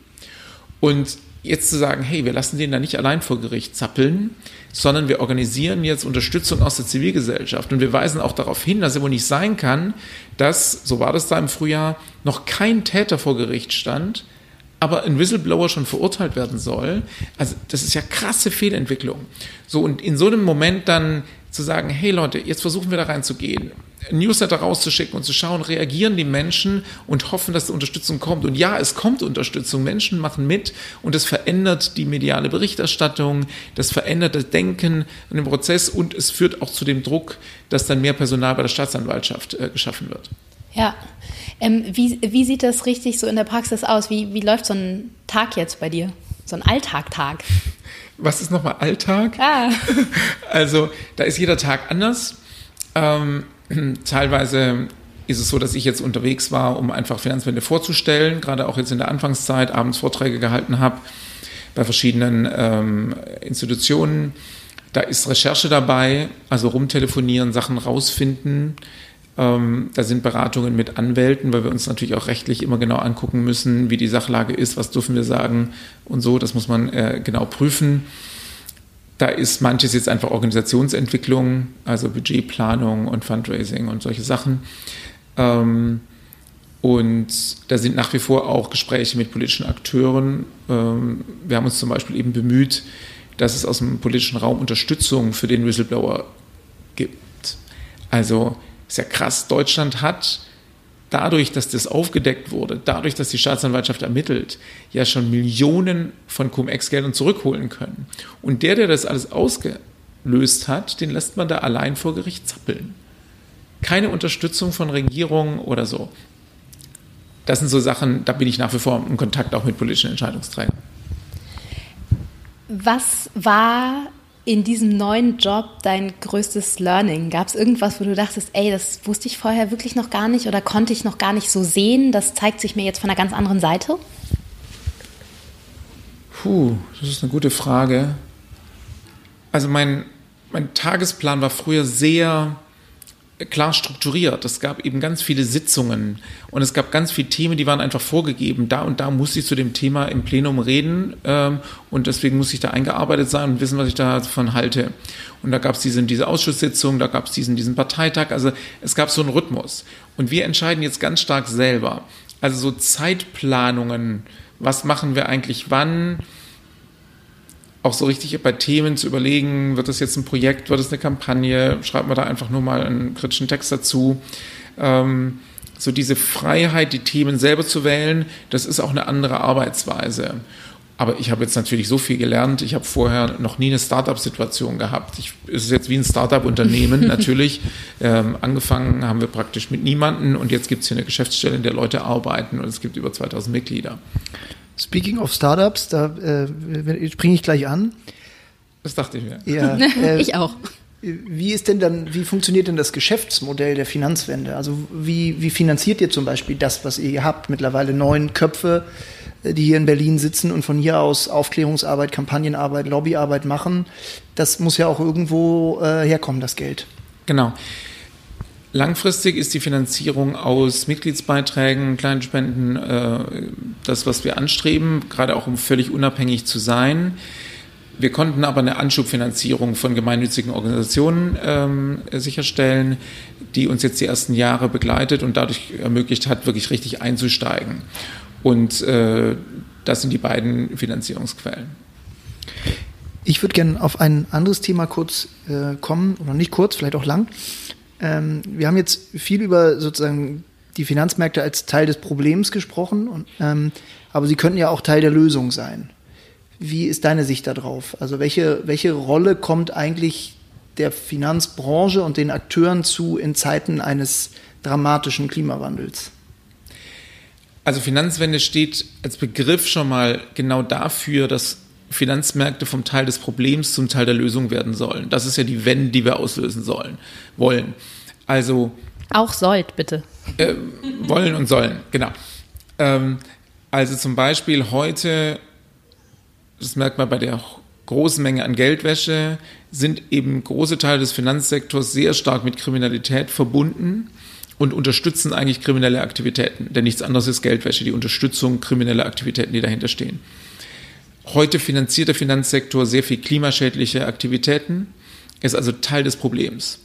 Und jetzt zu sagen, hey, wir lassen den da nicht allein vor Gericht zappeln, sondern wir organisieren jetzt Unterstützung aus der Zivilgesellschaft. Und wir weisen auch darauf hin, dass es wohl nicht sein kann, dass, so war das da im Frühjahr, noch kein Täter vor Gericht stand, aber ein Whistleblower schon verurteilt werden soll. Also das ist ja krasse Fehlentwicklung. So und in so einem Moment dann zu sagen, hey Leute, jetzt versuchen wir da reinzugehen, ein Newsletter rauszuschicken und zu schauen, reagieren die Menschen und hoffen, dass die Unterstützung kommt. Und ja, es kommt Unterstützung, Menschen machen mit und es verändert die mediale Berichterstattung, das verändert das Denken und den Prozess und es führt auch zu dem Druck, dass dann mehr Personal bei der Staatsanwaltschaft äh, geschaffen wird. Ja. Ähm, wie, wie sieht das richtig so in der Praxis aus? Wie, wie läuft so ein Tag jetzt bei dir? So ein Alltagtag? <laughs> Was ist nochmal Alltag? Ah. <laughs> Also, da ist jeder Tag anders. Ähm, <clears throat> teilweise ist es so, dass ich jetzt unterwegs war, um einfach Finanzwende vorzustellen, gerade auch jetzt in der Anfangszeit abends Vorträge gehalten habe bei verschiedenen ähm, Institutionen. Da ist Recherche dabei, also rumtelefonieren, Sachen rausfinden, ähm, da sind Beratungen mit Anwälten, weil wir uns natürlich auch rechtlich immer genau angucken müssen, wie die Sachlage ist, was dürfen wir sagen und so. Das muss man äh, genau prüfen. Da ist manches jetzt einfach Organisationsentwicklung, also Budgetplanung und Fundraising und solche Sachen. Ähm, Und da sind nach wie vor auch Gespräche mit politischen Akteuren. Ähm, wir haben uns zum Beispiel eben bemüht, dass es aus dem politischen Raum Unterstützung für den Whistleblower gibt. Also ist ja krass, Deutschland hat dadurch, dass das aufgedeckt wurde, dadurch, dass die Staatsanwaltschaft ermittelt, ja schon Millionen von Cum-Ex-Geldern zurückholen können. Und der, der das alles ausgelöst hat, den lässt man da allein vor Gericht zappeln. Keine Unterstützung von Regierungen oder so. Das sind so Sachen, da bin ich nach wie vor in Kontakt auch mit politischen Entscheidungsträgern. Was war in diesem neuen Job dein größtes Learning? Gab es irgendwas, wo du dachtest, ey, das wusste ich vorher wirklich noch gar nicht oder konnte ich noch gar nicht so sehen? Das zeigt sich mir jetzt von einer ganz anderen Seite? Puh, das ist eine gute Frage. Also mein, mein Tagesplan war früher sehr klar strukturiert. Es gab eben ganz viele Sitzungen und es gab ganz viele Themen, die waren einfach vorgegeben. Da und da muss ich zu dem Thema im Plenum reden ähm, und deswegen muss ich da eingearbeitet sein und wissen, was ich davon halte. Und da gab es diese, diese Ausschusssitzung, da gab es diesen, diesen Parteitag. Also es gab so einen Rhythmus. Und wir entscheiden jetzt ganz stark selber. Also so Zeitplanungen, was machen wir eigentlich wann? Auch so richtig bei Themen zu überlegen, wird das jetzt ein Projekt, wird es eine Kampagne, schreibt man da einfach nur mal einen kritischen Text dazu. Ähm, so diese Freiheit, die Themen selber zu wählen, das ist auch eine andere Arbeitsweise. Aber ich habe jetzt natürlich so viel gelernt. Ich habe vorher noch nie eine Startup-Situation gehabt. Ich, es ist jetzt wie ein Startup-Unternehmen <laughs> natürlich. Ähm, angefangen haben wir praktisch mit niemanden und jetzt gibt es hier eine Geschäftsstelle, in der Leute arbeiten und es gibt über 2000 Mitglieder. Speaking of Startups, da äh, springe ich gleich an. Das dachte ich mir. Ja, <laughs> äh, ich auch. Wie ist denn dann, wie funktioniert denn das Geschäftsmodell der Finanzwende? Also wie, wie finanziert ihr zum Beispiel das, was ihr habt? Mittlerweile neun Köpfe, äh, die hier in Berlin sitzen und von hier aus Aufklärungsarbeit, Kampagnenarbeit, Lobbyarbeit machen. Das muss ja auch irgendwo äh, herkommen, das Geld. Genau. Langfristig ist die Finanzierung aus Mitgliedsbeiträgen, kleinen Spenden äh, das, was wir anstreben, gerade auch um völlig unabhängig zu sein. Wir konnten aber eine Anschubfinanzierung von gemeinnützigen Organisationen ähm, sicherstellen, die uns jetzt die ersten Jahre begleitet und dadurch ermöglicht hat, wirklich richtig einzusteigen. Und äh, das sind die beiden Finanzierungsquellen. Ich würde gerne auf ein anderes Thema kurz äh, kommen, oder nicht kurz, vielleicht auch lang. Ähm, wir haben jetzt viel über sozusagen die Finanzmärkte als Teil des Problems gesprochen, und, ähm, aber sie könnten ja auch Teil der Lösung sein. Wie ist deine Sicht darauf? Also welche, welche Rolle kommt eigentlich der Finanzbranche und den Akteuren zu in Zeiten eines dramatischen Klimawandels? Also Finanzwende steht als Begriff schon mal genau dafür, dass Finanzmärkte vom Teil des Problems zum Teil der Lösung werden sollen. Das ist ja die Wende, die wir auslösen sollen, wollen. Also auch sollt bitte. Äh, wollen und sollen, genau. Ähm, also zum Beispiel heute, das merkt man bei der großen Menge an Geldwäsche, sind eben große Teile des Finanzsektors sehr stark mit Kriminalität verbunden und unterstützen eigentlich kriminelle Aktivitäten. Denn nichts anderes ist Geldwäsche, die Unterstützung krimineller Aktivitäten, die dahinter stehen. Heute finanziert der Finanzsektor sehr viel klimaschädliche Aktivitäten, ist also Teil des Problems.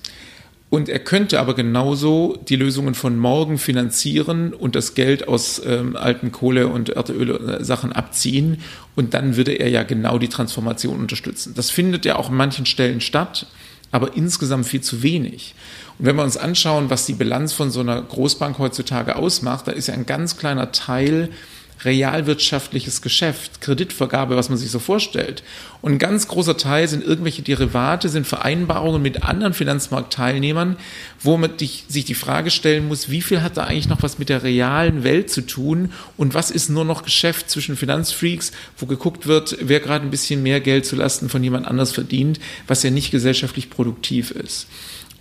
Und er könnte aber genauso die Lösungen von morgen finanzieren und das Geld aus ähm, alten Kohle- und Erdöl-Sachen abziehen. Und dann würde er ja genau die Transformation unterstützen. Das findet ja auch an manchen Stellen statt, aber insgesamt viel zu wenig. Und wenn wir uns anschauen, was die Bilanz von so einer Großbank heutzutage ausmacht, da ist ja ein ganz kleiner Teil realwirtschaftliches Geschäft, Kreditvergabe, was man sich so vorstellt. Und ein ganz großer Teil sind irgendwelche Derivate, sind Vereinbarungen mit anderen Finanzmarktteilnehmern, wo man sich die Frage stellen muss, wie viel hat da eigentlich noch was mit der realen Welt zu tun und was ist nur noch Geschäft zwischen Finanzfreaks, wo geguckt wird, wer gerade ein bisschen mehr Geld zu Lasten von jemand anders verdient, was ja nicht gesellschaftlich produktiv ist.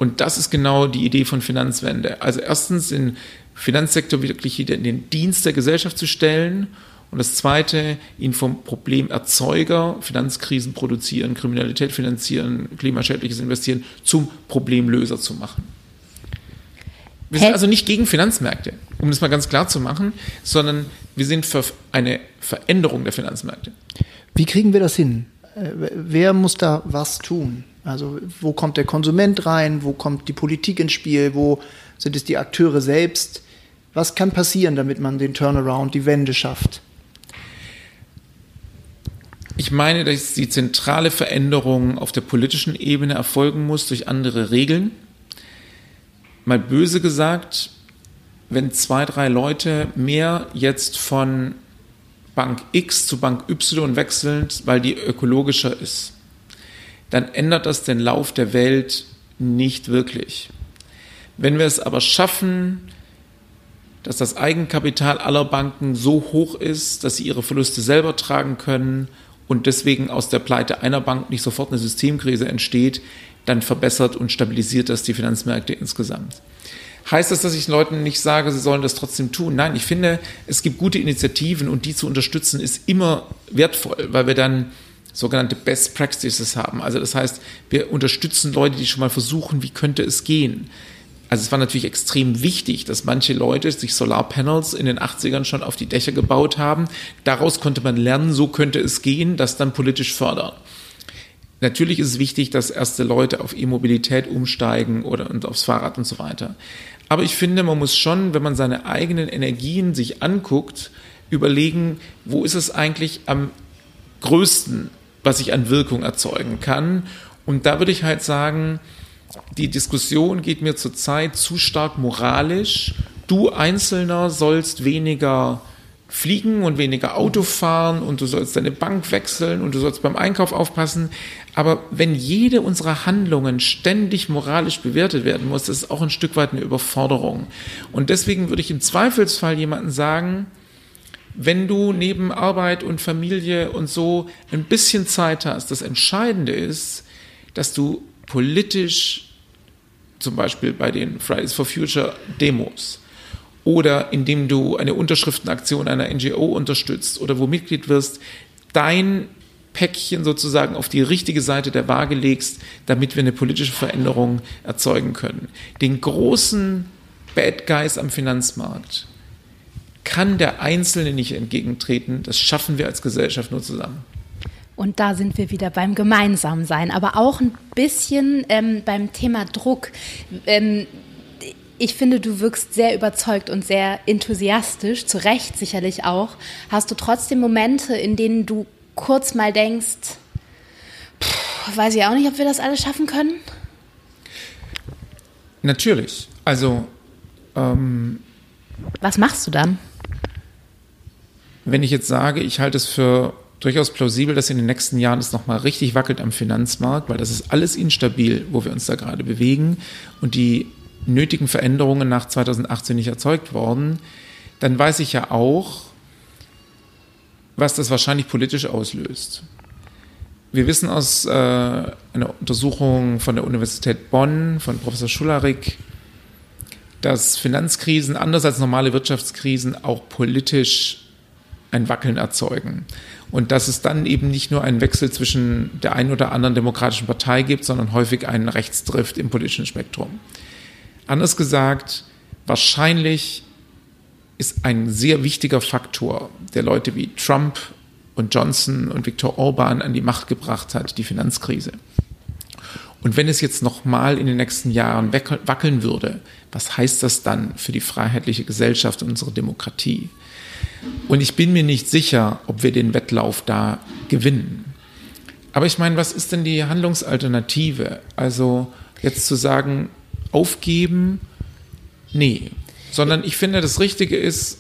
Und das ist genau die Idee von Finanzwende. Also erstens in Finanzsektor wirklich in den Dienst der Gesellschaft zu stellen. Und das Zweite, ihn vom Problemerzeuger, Finanzkrisen produzieren, Kriminalität finanzieren, klimaschädliches Investieren, zum Problemlöser zu machen. Wir sind also nicht gegen Finanzmärkte, um das mal ganz klar zu machen, sondern wir sind für eine Veränderung der Finanzmärkte. Wie kriegen wir das hin? Äh, wer muss da was tun? Also wo kommt der Konsument rein? Wo kommt die Politik ins Spiel? Wo sind es die Akteure selbst? Was kann passieren, damit man den Turnaround, die Wende schafft? Ich meine, dass die zentrale Veränderung auf der politischen Ebene erfolgen muss durch andere Regeln. Mal böse gesagt, wenn zwei, drei Leute mehr jetzt von Bank X zu Bank Y wechseln, weil die ökologischer ist, dann ändert das den Lauf der Welt nicht wirklich. Wenn wir es aber schaffen, dass das Eigenkapital aller Banken so hoch ist, dass sie ihre Verluste selber tragen können und deswegen aus der Pleite einer Bank nicht sofort eine Systemkrise entsteht, dann verbessert und stabilisiert das die Finanzmärkte insgesamt. Heißt das, dass ich Leuten nicht sage, sie sollen das trotzdem tun? Nein, ich finde, es gibt gute Initiativen und die zu unterstützen ist immer wertvoll, weil wir dann sogenannte Best Practices haben. Also das heißt, wir unterstützen Leute, die schon mal versuchen, wie könnte es gehen. Also es war natürlich extrem wichtig, dass manche Leute sich Solarpanels in den 80ern schon auf die Dächer gebaut haben. Daraus konnte man lernen, so könnte es gehen, das dann politisch fördern. Natürlich ist es wichtig, dass erste Leute auf E-Mobilität umsteigen oder und aufs Fahrrad und so weiter. Aber ich finde, man muss schon, wenn man seine eigenen Energien sich anguckt, überlegen, wo ist es eigentlich am größten, was ich an Wirkung erzeugen kann. Und da würde ich halt sagen, die Diskussion geht mir zurzeit zu stark moralisch. Du Einzelner sollst weniger fliegen und weniger Auto fahren und du sollst deine Bank wechseln und du sollst beim Einkauf aufpassen. Aber wenn jede unserer Handlungen ständig moralisch bewertet werden muss, das ist auch ein Stück weit eine Überforderung. Und deswegen würde ich im Zweifelsfall jemanden sagen, wenn du neben Arbeit und Familie und so ein bisschen Zeit hast, das Entscheidende ist, dass du politisch, zum Beispiel bei den Fridays for Future Demos, oder indem du eine Unterschriftenaktion einer NGO unterstützt oder wo Mitglied wirst, dein Päckchen sozusagen auf die richtige Seite der Waage legst, damit wir eine politische Veränderung erzeugen können. Den großen Bad Guys am Finanzmarkt kann der Einzelne nicht entgegentreten. Das schaffen wir als Gesellschaft nur zusammen. Und da sind wir wieder beim Gemeinsamsein, aber auch ein bisschen ähm, beim Thema Druck. Ähm, ich finde, du wirkst sehr überzeugt und sehr enthusiastisch, zu Recht sicherlich auch. Hast du trotzdem Momente, in denen du kurz mal denkst, pff, weiß ich auch nicht, ob wir das alles schaffen können? Natürlich. Also. Ähm, Was machst du dann? Wenn ich jetzt sage, ich halte es für durchaus plausibel, dass in den nächsten Jahren es nochmal richtig wackelt am Finanzmarkt, weil das ist alles instabil, wo wir uns da gerade bewegen und die nötigen Veränderungen nach 2018 nicht erzeugt worden, dann weiß ich ja auch, was das wahrscheinlich politisch auslöst. Wir wissen aus äh, einer Untersuchung von der Universität Bonn von Professor Schularik, dass Finanzkrisen anders als normale Wirtschaftskrisen auch politisch ein Wackeln erzeugen. Und dass es dann eben nicht nur einen Wechsel zwischen der einen oder anderen demokratischen Partei gibt, sondern häufig einen Rechtsdrift im politischen Spektrum. Anders gesagt, wahrscheinlich ist ein sehr wichtiger Faktor, der Leute wie Trump und Johnson und Viktor Orban an die Macht gebracht hat, die Finanzkrise. Und wenn es jetzt nochmal in den nächsten Jahren wackeln würde, was heißt das dann für die freiheitliche Gesellschaft und unsere Demokratie? Und ich bin mir nicht sicher, ob wir den Wettlauf da gewinnen. Aber ich meine, was ist denn die Handlungsalternative? Also jetzt zu sagen, aufgeben, nee. Sondern ich finde, das Richtige ist,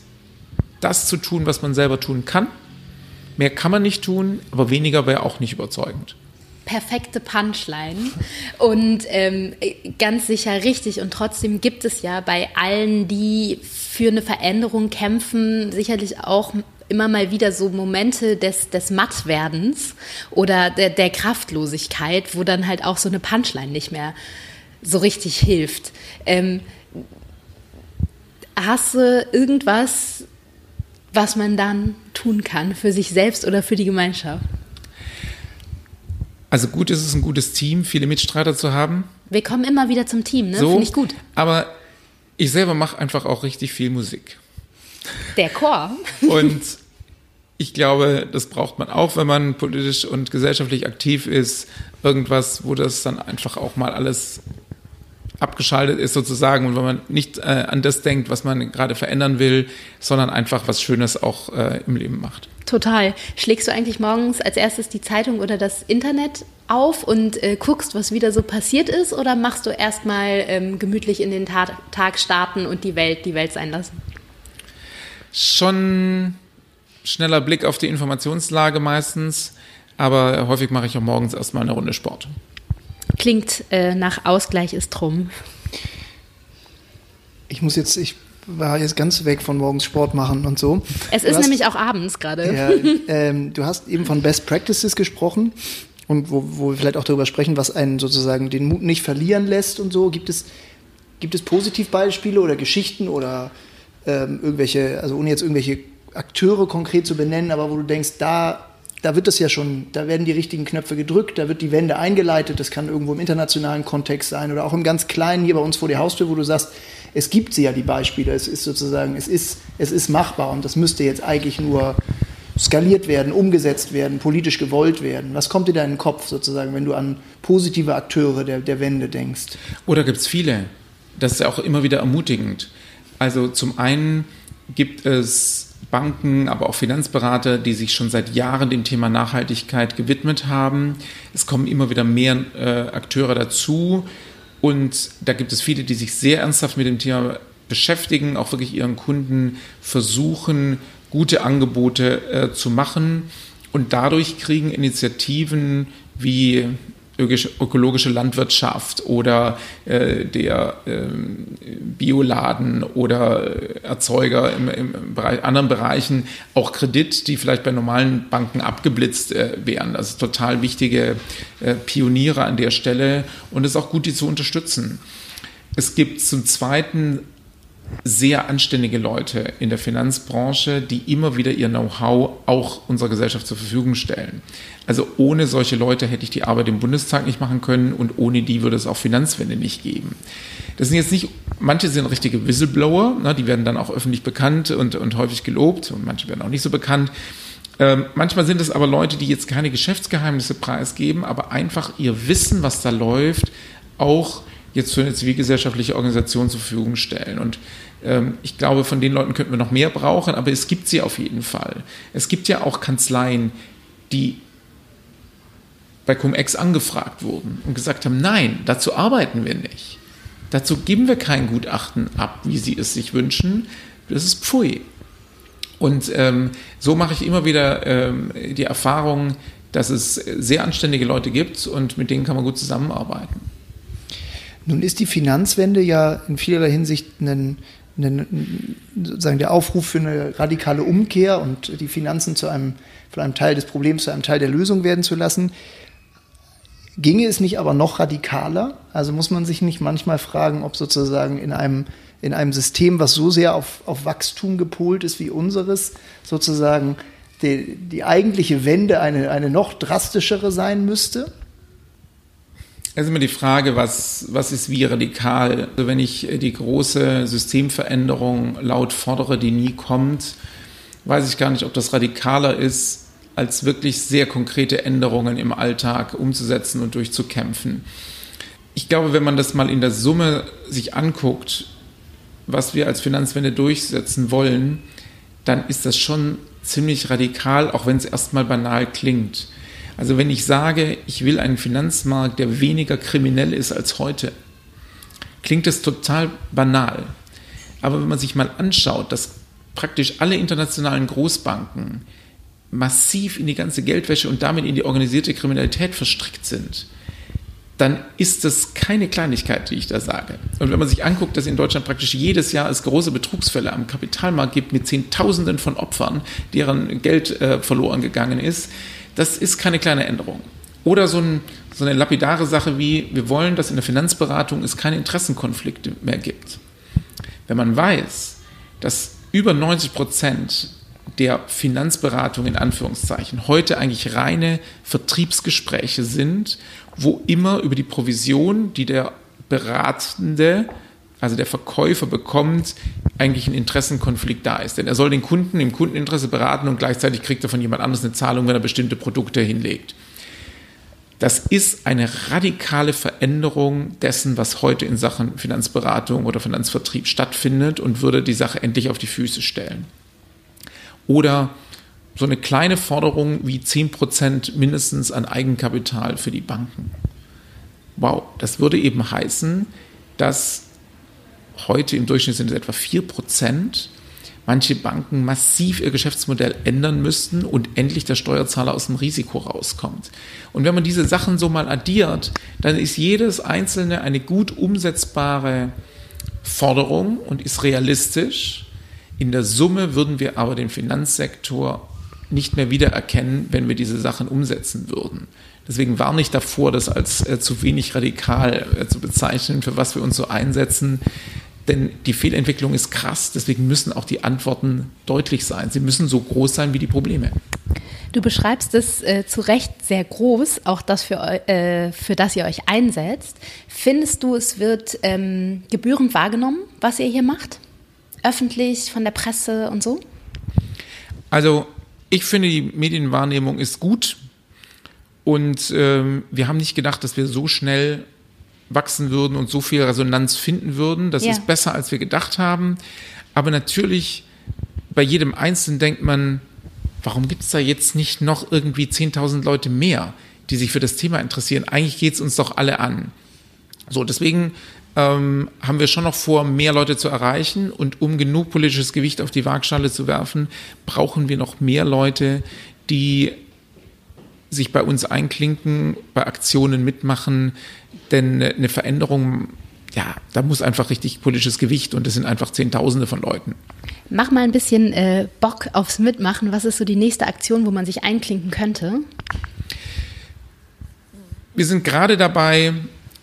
das zu tun, was man selber tun kann. Mehr kann man nicht tun, aber weniger wäre auch nicht überzeugend perfekte Punchline und ähm, ganz sicher richtig. Und trotzdem gibt es ja bei allen, die für eine Veränderung kämpfen, sicherlich auch immer mal wieder so Momente des, des Mattwerdens oder der, der Kraftlosigkeit, wo dann halt auch so eine Punchline nicht mehr so richtig hilft. Ähm, hast du irgendwas, was man dann tun kann für sich selbst oder für die Gemeinschaft? Also gut ist es, ein gutes Team, viele Mitstreiter zu haben. Wir kommen immer wieder zum Team, ne? So, Finde ich gut. Aber ich selber mache einfach auch richtig viel Musik. Der Chor. Und ich glaube, das braucht man auch, wenn man politisch und gesellschaftlich aktiv ist. Irgendwas, wo das dann einfach auch mal alles abgeschaltet ist sozusagen und wenn man nicht äh, an das denkt, was man gerade verändern will, sondern einfach was Schönes auch äh, im Leben macht. Total. Schlägst du eigentlich morgens als erstes die Zeitung oder das Internet auf und äh, guckst, was wieder so passiert ist oder machst du erstmal ähm, gemütlich in den Ta Tag starten und die Welt die Welt sein lassen? Schon schneller Blick auf die Informationslage meistens, aber häufig mache ich auch morgens erstmal eine Runde Sport. Klingt äh, nach Ausgleich ist drum. Ich muss jetzt, ich war jetzt ganz weg von morgens Sport machen und so. Es ist hast, nämlich auch abends gerade. Ja, ähm, du hast eben von Best Practices gesprochen und wo, wo wir vielleicht auch darüber sprechen, was einen sozusagen den Mut nicht verlieren lässt und so. Gibt es, gibt es Positivbeispiele oder Geschichten oder ähm, irgendwelche, also ohne jetzt irgendwelche Akteure konkret zu benennen, aber wo du denkst, da da wird es ja schon, da werden die richtigen Knöpfe gedrückt, da wird die Wende eingeleitet, das kann irgendwo im internationalen Kontext sein oder auch im ganz kleinen hier bei uns vor der Haustür, wo du sagst, es gibt sie ja die Beispiele, es ist sozusagen, es ist, es ist machbar und das müsste jetzt eigentlich nur skaliert werden, umgesetzt werden, politisch gewollt werden. Was kommt dir da in den Kopf sozusagen, wenn du an positive Akteure der, der Wende denkst? Oder gibt es viele? Das ist ja auch immer wieder ermutigend. Also zum einen gibt es Banken, aber auch Finanzberater, die sich schon seit Jahren dem Thema Nachhaltigkeit gewidmet haben. Es kommen immer wieder mehr äh, Akteure dazu und da gibt es viele, die sich sehr ernsthaft mit dem Thema beschäftigen, auch wirklich ihren Kunden versuchen, gute Angebote äh, zu machen und dadurch kriegen Initiativen wie ökologische Landwirtschaft oder äh, der äh, Bioladen oder Erzeuger im, im Bereich, anderen Bereichen auch Kredit, die vielleicht bei normalen Banken abgeblitzt äh, wären. Ist total wichtige äh, Pioniere an der Stelle und es ist auch gut, die zu unterstützen. Es gibt zum Zweiten sehr anständige Leute in der Finanzbranche, die immer wieder ihr Know-how auch unserer Gesellschaft zur Verfügung stellen. Also ohne solche Leute hätte ich die Arbeit im Bundestag nicht machen können und ohne die würde es auch Finanzwende nicht geben. Das sind jetzt nicht, manche sind richtige Whistleblower, ne, die werden dann auch öffentlich bekannt und, und häufig gelobt und manche werden auch nicht so bekannt. Ähm, manchmal sind es aber Leute, die jetzt keine Geschäftsgeheimnisse preisgeben, aber einfach ihr Wissen, was da läuft, auch jetzt für eine zivilgesellschaftliche Organisation zur Verfügung stellen. Und ähm, ich glaube, von den Leuten könnten wir noch mehr brauchen, aber es gibt sie auf jeden Fall. Es gibt ja auch Kanzleien, die bei Cum-Ex angefragt wurden und gesagt haben, nein, dazu arbeiten wir nicht. Dazu geben wir kein Gutachten ab, wie sie es sich wünschen. Das ist Pfui. Und ähm, so mache ich immer wieder ähm, die Erfahrung, dass es sehr anständige Leute gibt und mit denen kann man gut zusammenarbeiten. Nun ist die Finanzwende ja in vielerlei Hinsicht ein, ein, sozusagen der Aufruf für eine radikale Umkehr und die Finanzen zu einem, von einem Teil des Problems zu einem Teil der Lösung werden zu lassen. Ginge es nicht aber noch radikaler? Also muss man sich nicht manchmal fragen, ob sozusagen in einem, in einem System, was so sehr auf, auf Wachstum gepolt ist wie unseres, sozusagen die, die eigentliche Wende eine, eine noch drastischere sein müsste? Es ist immer die Frage, was, was ist wie radikal. Also wenn ich die große Systemveränderung laut fordere, die nie kommt, weiß ich gar nicht, ob das radikaler ist, als wirklich sehr konkrete Änderungen im Alltag umzusetzen und durchzukämpfen. Ich glaube, wenn man das mal in der Summe sich anguckt, was wir als Finanzwende durchsetzen wollen, dann ist das schon ziemlich radikal, auch wenn es erstmal banal klingt. Also wenn ich sage, ich will einen Finanzmarkt, der weniger kriminell ist als heute, klingt das total banal. Aber wenn man sich mal anschaut, dass praktisch alle internationalen Großbanken massiv in die ganze Geldwäsche und damit in die organisierte Kriminalität verstrickt sind, dann ist das keine Kleinigkeit, die ich da sage. Und wenn man sich anguckt, dass in Deutschland praktisch jedes Jahr es große Betrugsfälle am Kapitalmarkt gibt mit Zehntausenden von Opfern, deren Geld äh, verloren gegangen ist, das ist keine kleine Änderung. Oder so, ein, so eine lapidare Sache wie, wir wollen, dass in der Finanzberatung es keine Interessenkonflikte mehr gibt. Wenn man weiß, dass über 90 Prozent der Finanzberatung in Anführungszeichen heute eigentlich reine Vertriebsgespräche sind, wo immer über die Provision, die der Beratende also der Verkäufer bekommt, eigentlich ein Interessenkonflikt da ist. Denn er soll den Kunden im Kundeninteresse beraten und gleichzeitig kriegt er von jemand anderes eine Zahlung, wenn er bestimmte Produkte hinlegt. Das ist eine radikale Veränderung dessen, was heute in Sachen Finanzberatung oder Finanzvertrieb stattfindet und würde die Sache endlich auf die Füße stellen. Oder so eine kleine Forderung wie 10% mindestens an Eigenkapital für die Banken. Wow, das würde eben heißen, dass heute im Durchschnitt sind es etwa 4%, manche Banken massiv ihr Geschäftsmodell ändern müssten und endlich der Steuerzahler aus dem Risiko rauskommt. Und wenn man diese Sachen so mal addiert, dann ist jedes einzelne eine gut umsetzbare Forderung und ist realistisch. In der Summe würden wir aber den Finanzsektor nicht mehr wiedererkennen, wenn wir diese Sachen umsetzen würden. Deswegen warne ich davor, das als äh, zu wenig radikal äh, zu bezeichnen, für was wir uns so einsetzen. Denn die Fehlentwicklung ist krass, deswegen müssen auch die Antworten deutlich sein. Sie müssen so groß sein wie die Probleme. Du beschreibst es äh, zu Recht sehr groß, auch das, für, äh, für das ihr euch einsetzt. Findest du, es wird ähm, gebührend wahrgenommen, was ihr hier macht? Öffentlich, von der Presse und so? Also, ich finde, die Medienwahrnehmung ist gut. Und ähm, wir haben nicht gedacht, dass wir so schnell wachsen würden und so viel Resonanz finden würden. Das ja. ist besser, als wir gedacht haben. Aber natürlich, bei jedem Einzelnen denkt man, warum gibt es da jetzt nicht noch irgendwie 10.000 Leute mehr, die sich für das Thema interessieren? Eigentlich geht es uns doch alle an. So, deswegen ähm, haben wir schon noch vor, mehr Leute zu erreichen. Und um genug politisches Gewicht auf die Waagschale zu werfen, brauchen wir noch mehr Leute, die sich bei uns einklinken, bei Aktionen mitmachen, denn eine Veränderung, ja, da muss einfach richtig politisches Gewicht und das sind einfach Zehntausende von Leuten. Mach mal ein bisschen äh, Bock aufs Mitmachen. Was ist so die nächste Aktion, wo man sich einklinken könnte? Wir sind gerade dabei,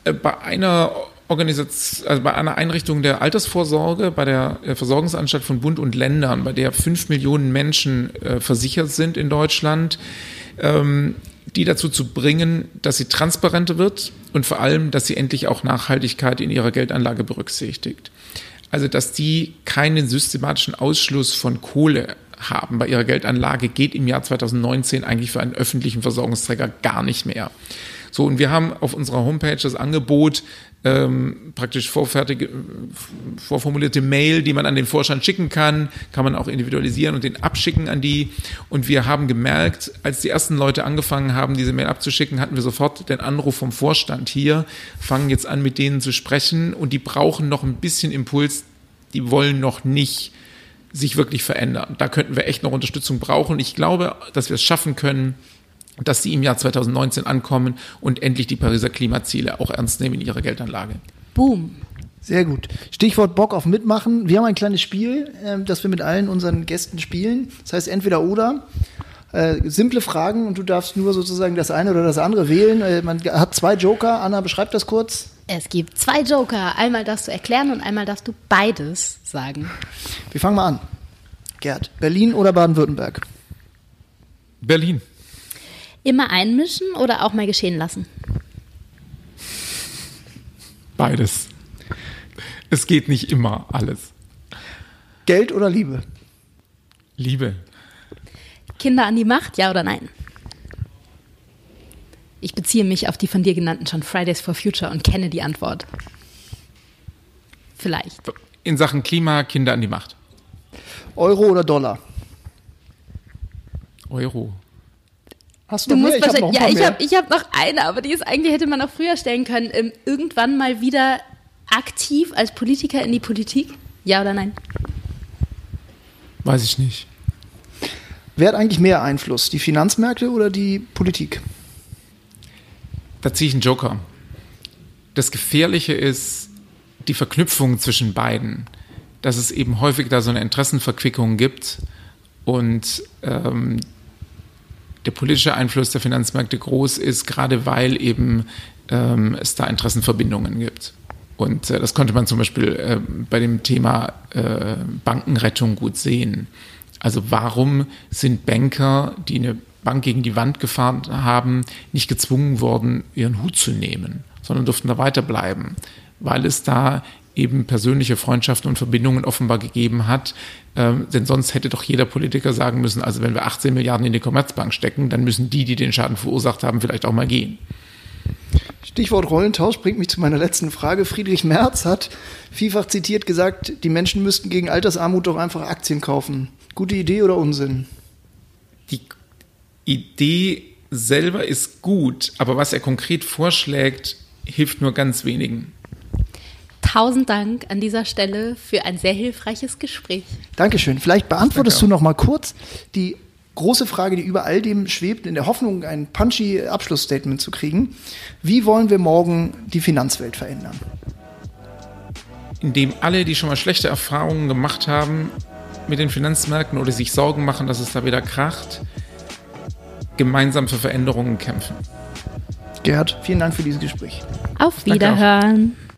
äh, bei einer Organisation, also bei einer Einrichtung der Altersvorsorge, bei der äh, Versorgungsanstalt von Bund und Ländern, bei der fünf Millionen Menschen äh, versichert sind in Deutschland, ähm, die dazu zu bringen, dass sie transparenter wird und vor allem, dass sie endlich auch Nachhaltigkeit in ihrer Geldanlage berücksichtigt. Also, dass die keinen systematischen Ausschluss von Kohle haben bei ihrer Geldanlage, geht im Jahr 2019 eigentlich für einen öffentlichen Versorgungsträger gar nicht mehr. So, und wir haben auf unserer Homepage das Angebot, ähm, praktisch vorfertige, vorformulierte Mail, die man an den Vorstand schicken kann, kann man auch individualisieren und den abschicken an die. Und wir haben gemerkt, als die ersten Leute angefangen haben, diese Mail abzuschicken, hatten wir sofort den Anruf vom Vorstand hier, fangen jetzt an, mit denen zu sprechen und die brauchen noch ein bisschen Impuls, die wollen noch nicht sich wirklich verändern. Da könnten wir echt noch Unterstützung brauchen. Ich glaube, dass wir es schaffen können, dass sie im Jahr 2019 ankommen und endlich die Pariser Klimaziele auch ernst nehmen in ihrer Geldanlage. Boom. Sehr gut. Stichwort Bock auf Mitmachen. Wir haben ein kleines Spiel, äh, das wir mit allen unseren Gästen spielen. Das heißt entweder oder. Äh, simple Fragen und du darfst nur sozusagen das eine oder das andere wählen. Äh, man hat zwei Joker. Anna, beschreib das kurz. Es gibt zwei Joker. Einmal darfst du erklären und einmal darfst du beides sagen. Wir fangen mal an. Gerd, Berlin oder Baden-Württemberg? Berlin. Immer einmischen oder auch mal geschehen lassen? Beides. Es geht nicht immer alles. Geld oder Liebe? Liebe. Kinder an die Macht, ja oder nein? Ich beziehe mich auf die von dir genannten schon Fridays for Future und kenne die Antwort. Vielleicht. In Sachen Klima, Kinder an die Macht. Euro oder Dollar? Euro. Hast du, du noch musst mehr? Ich hab ja, ich habe ich hab noch eine, aber die ist eigentlich hätte man auch früher stellen können. Ähm, irgendwann mal wieder aktiv als Politiker in die Politik? Ja oder nein? Weiß ich nicht. Wer hat eigentlich mehr Einfluss? Die Finanzmärkte oder die Politik? Da ziehe ich einen Joker. Das Gefährliche ist die Verknüpfung zwischen beiden. Dass es eben häufig da so eine Interessenverquickung gibt und ähm, der politische Einfluss der Finanzmärkte groß ist, gerade weil eben ähm, es da Interessenverbindungen gibt. Und äh, das konnte man zum Beispiel äh, bei dem Thema äh, Bankenrettung gut sehen. Also warum sind Banker, die eine Bank gegen die Wand gefahren haben, nicht gezwungen worden, ihren Hut zu nehmen, sondern durften da weiterbleiben, weil es da eben persönliche Freundschaften und Verbindungen offenbar gegeben hat. Ähm, denn sonst hätte doch jeder Politiker sagen müssen, also wenn wir 18 Milliarden in die Commerzbank stecken, dann müssen die, die den Schaden verursacht haben, vielleicht auch mal gehen. Stichwort Rollentausch bringt mich zu meiner letzten Frage. Friedrich Merz hat vielfach zitiert gesagt, die Menschen müssten gegen Altersarmut doch einfach Aktien kaufen. Gute Idee oder Unsinn? Die Idee selber ist gut, aber was er konkret vorschlägt, hilft nur ganz wenigen. Tausend Dank an dieser Stelle für ein sehr hilfreiches Gespräch. Dankeschön. Vielleicht beantwortest du noch mal kurz die große Frage, die über all dem schwebt, in der Hoffnung, ein punchy Abschlussstatement zu kriegen. Wie wollen wir morgen die Finanzwelt verändern? Indem alle, die schon mal schlechte Erfahrungen gemacht haben mit den Finanzmärkten oder sich Sorgen machen, dass es da wieder kracht, gemeinsam für Veränderungen kämpfen. Gerhard, vielen Dank für dieses Gespräch. Auf Wiederhören.